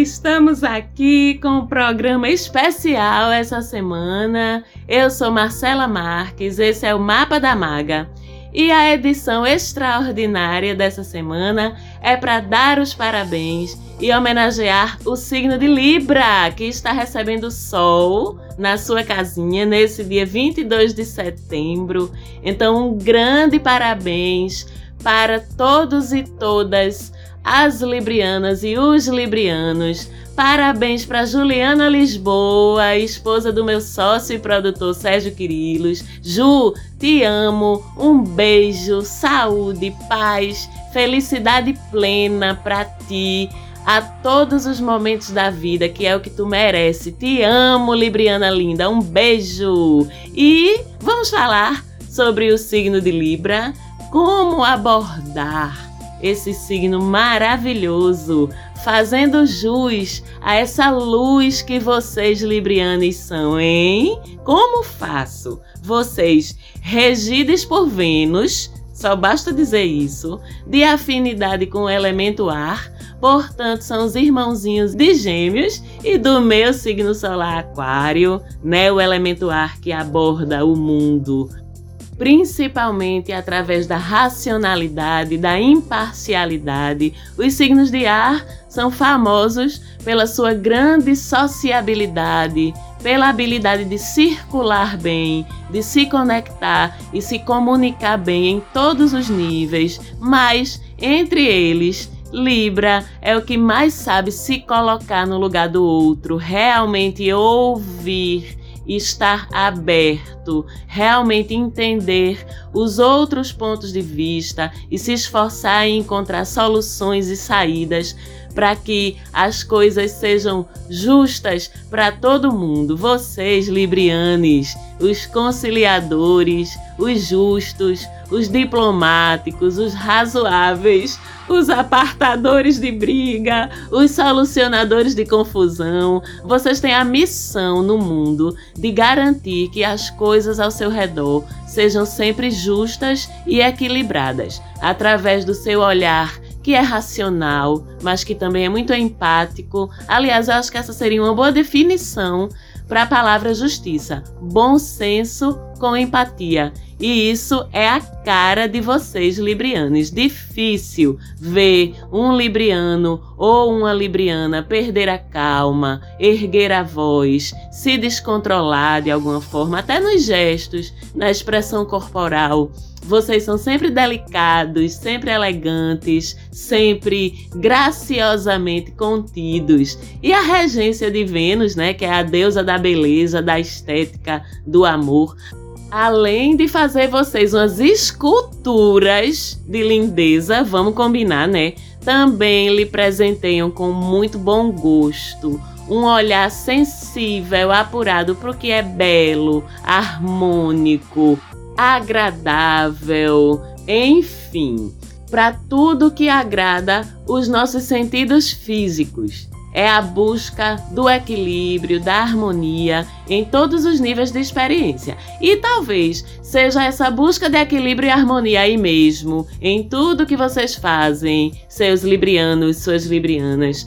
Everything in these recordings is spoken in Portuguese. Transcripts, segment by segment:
Estamos aqui com um programa especial essa semana. Eu sou Marcela Marques, esse é o Mapa da Maga. E a edição extraordinária dessa semana é para dar os parabéns e homenagear o signo de Libra, que está recebendo Sol na sua casinha nesse dia 22 de setembro. Então, um grande parabéns para todos e todas as librianas e os librianos. Parabéns para Juliana Lisboa, esposa do meu sócio e produtor Sérgio Quirilos. Ju, te amo. Um beijo, saúde, paz, felicidade plena para ti a todos os momentos da vida, que é o que tu merece. Te amo, Libriana linda. Um beijo. E vamos falar sobre o signo de Libra, como abordar esse signo maravilhoso, fazendo jus a essa luz que vocês librianos são, hein? Como faço? Vocês, regidos por Vênus, só basta dizer isso, de afinidade com o elemento ar, portanto são os irmãozinhos de Gêmeos e do meu signo solar Aquário, né, o elemento ar que aborda o mundo principalmente através da racionalidade, da imparcialidade. Os signos de ar são famosos pela sua grande sociabilidade, pela habilidade de circular bem, de se conectar e se comunicar bem em todos os níveis, mas entre eles Libra é o que mais sabe se colocar no lugar do outro, realmente ouvir, estar aberto, realmente entender os outros pontos de vista e se esforçar em encontrar soluções e saídas para que as coisas sejam justas para todo mundo. Vocês, Librianes, os conciliadores, os justos, os diplomáticos, os razoáveis, os apartadores de briga, os solucionadores de confusão. Vocês têm a missão no mundo de garantir que as coisas ao seu redor sejam sempre justas e equilibradas, através do seu olhar que é racional, mas que também é muito empático. Aliás, eu acho que essa seria uma boa definição para a palavra justiça: bom senso com empatia. E isso é a cara de vocês, librianos. Difícil ver um libriano ou uma libriana perder a calma, erguer a voz, se descontrolar de alguma forma, até nos gestos, na expressão corporal. Vocês são sempre delicados, sempre elegantes, sempre graciosamente contidos. E a regência de Vênus, né, que é a deusa da beleza, da estética, do amor, além de fazer vocês umas esculturas de lindeza, vamos combinar, né? Também lhe presenteiam com muito bom gosto, um olhar sensível, apurado para o que é belo, harmônico, agradável, enfim, para tudo que agrada os nossos sentidos físicos. É a busca do equilíbrio, da harmonia em todos os níveis de experiência. E talvez seja essa busca de equilíbrio e harmonia aí mesmo, em tudo que vocês fazem, seus librianos, suas librianas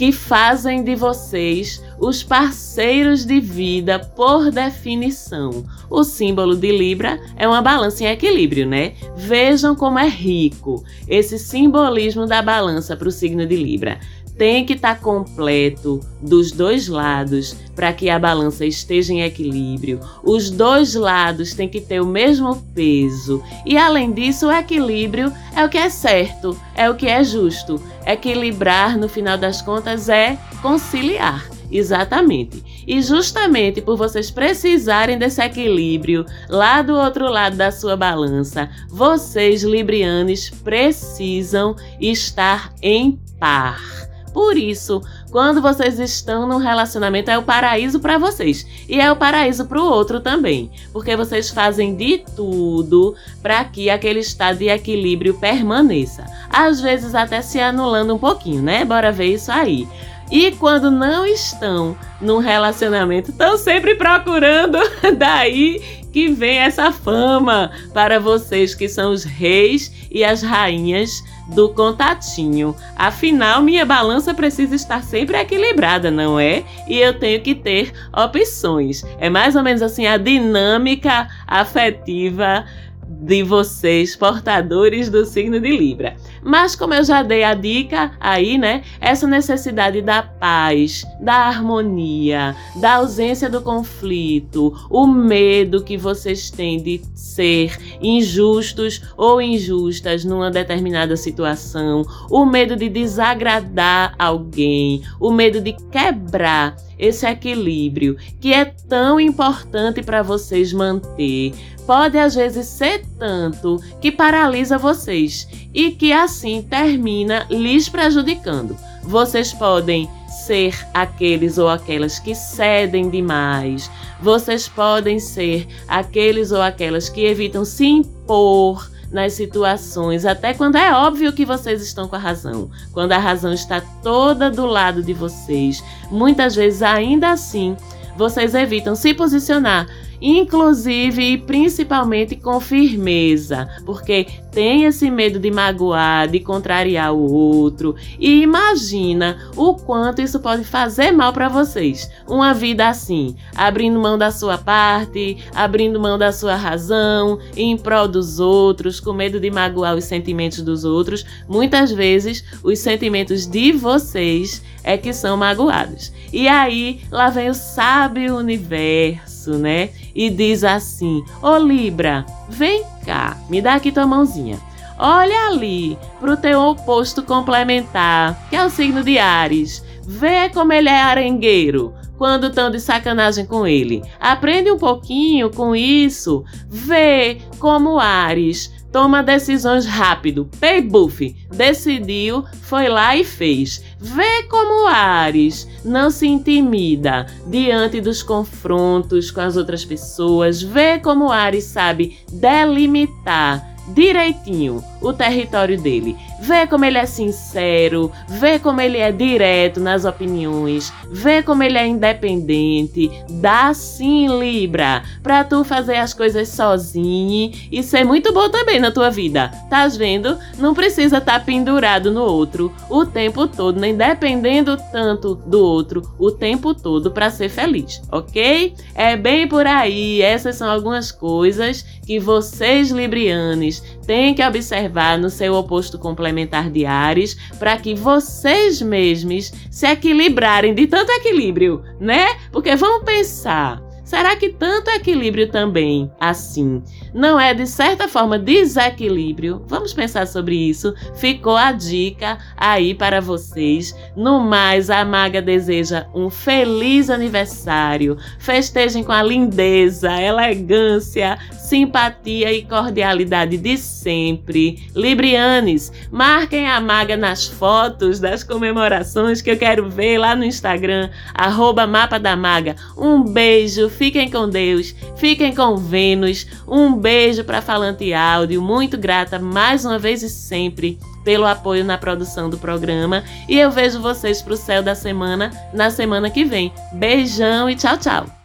que fazem de vocês os parceiros de vida por definição. O símbolo de Libra é uma balança em equilíbrio, né? Vejam como é rico esse simbolismo da balança para o signo de Libra tem que estar tá completo dos dois lados para que a balança esteja em equilíbrio. Os dois lados têm que ter o mesmo peso. E além disso, o equilíbrio é o que é certo, é o que é justo. Equilibrar, no final das contas, é conciliar. Exatamente. E justamente por vocês precisarem desse equilíbrio lá do outro lado da sua balança, vocês, librianos, precisam estar em par. Por isso, quando vocês estão num relacionamento, é o paraíso para vocês e é o paraíso para o outro também, porque vocês fazem de tudo para que aquele estado de equilíbrio permaneça. Às vezes até se anulando um pouquinho, né? Bora ver isso aí. E quando não estão num relacionamento, estão sempre procurando. Daí que vem essa fama para vocês que são os reis e as rainhas do contatinho. Afinal, minha balança precisa estar sempre equilibrada, não é? E eu tenho que ter opções. É mais ou menos assim a dinâmica afetiva de vocês, portadores do signo de Libra. Mas como eu já dei a dica aí, né? Essa necessidade da paz, da harmonia, da ausência do conflito, o medo que vocês têm de ser injustos ou injustas numa determinada situação, o medo de desagradar alguém, o medo de quebrar esse equilíbrio que é tão importante para vocês manter. Pode às vezes ser tanto que paralisa vocês e que assim termina lhes prejudicando. Vocês podem ser aqueles ou aquelas que cedem demais. Vocês podem ser aqueles ou aquelas que evitam se impor nas situações, até quando é óbvio que vocês estão com a razão, quando a razão está toda do lado de vocês. Muitas vezes, ainda assim, vocês evitam se posicionar inclusive e principalmente com firmeza, porque tem esse medo de magoar, de contrariar o outro e imagina o quanto isso pode fazer mal para vocês. Uma vida assim, abrindo mão da sua parte, abrindo mão da sua razão, em prol dos outros, com medo de magoar os sentimentos dos outros, muitas vezes os sentimentos de vocês é que são magoados. E aí lá vem o sábio universo, né? E diz assim: Ô Libra, vem cá, me dá aqui tua mãozinha. Olha ali pro teu oposto complementar, que é o signo de Ares. Vê como ele é arengueiro quando estão de sacanagem com ele. Aprende um pouquinho com isso. Vê como Ares toma decisões rápido. Pay Buff decidiu, foi lá e fez. Vê como Ares não se intimida diante dos confrontos com as outras pessoas. Vê como Ares sabe delimitar direitinho o território dele. Vê como ele é sincero, vê como ele é direto nas opiniões, vê como ele é independente. Dá sim, Libra, pra tu fazer as coisas sozinho e ser muito bom também na tua vida. Tá vendo? Não precisa estar tá pendurado no outro o tempo todo, nem dependendo tanto do outro o tempo todo para ser feliz, ok? É bem por aí. Essas são algumas coisas que vocês, Librianes, têm que observar no seu oposto complementar de Ares para que vocês mesmos se equilibrarem de tanto equilíbrio, né? Porque vamos pensar. Será que tanto equilíbrio também, assim, não é de certa forma desequilíbrio? Vamos pensar sobre isso. Ficou a dica aí para vocês. No mais, a maga deseja um feliz aniversário. Festejem com a lindeza, elegância, simpatia e cordialidade de sempre. Librianes, marquem a maga nas fotos das comemorações que eu quero ver lá no Instagram, arroba Mapa da Maga. Um beijo, fiquem com Deus, fiquem com Vênus. Um beijo para Falante Áudio, muito grata mais uma vez e sempre pelo apoio na produção do programa. E eu vejo vocês pro céu da semana na semana que vem. Beijão e tchau, tchau!